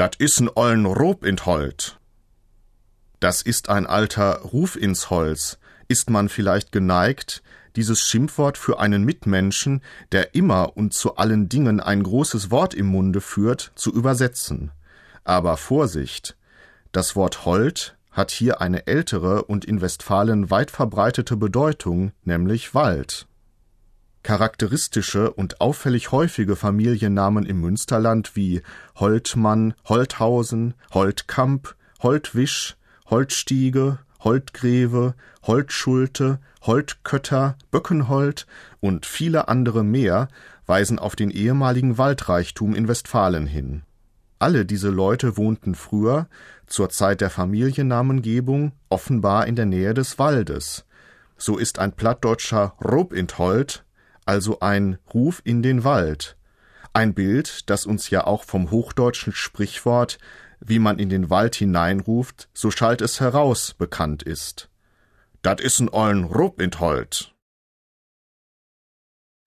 Dat is n ollen Rob in Holt. Das ist ein alter Ruf ins Holz. Ist man vielleicht geneigt, dieses Schimpfwort für einen Mitmenschen, der immer und zu allen Dingen ein großes Wort im Munde führt, zu übersetzen. Aber Vorsicht! Das Wort Holt hat hier eine ältere und in Westfalen weit verbreitete Bedeutung, nämlich Wald. Charakteristische und auffällig häufige Familiennamen im Münsterland wie Holtmann, Holthausen, Holtkamp, Holtwisch, Holtstiege, Holtgreve, Holtschulte, Holtkötter, Böckenholt und viele andere mehr weisen auf den ehemaligen Waldreichtum in Westfalen hin. Alle diese Leute wohnten früher, zur Zeit der Familiennamengebung, offenbar in der Nähe des Waldes. So ist ein plattdeutscher Rob in Holt also ein Ruf in den Wald. Ein Bild, das uns ja auch vom hochdeutschen Sprichwort, wie man in den Wald hineinruft, so schallt es heraus, bekannt ist. Dat is n ollen Rub in Holt.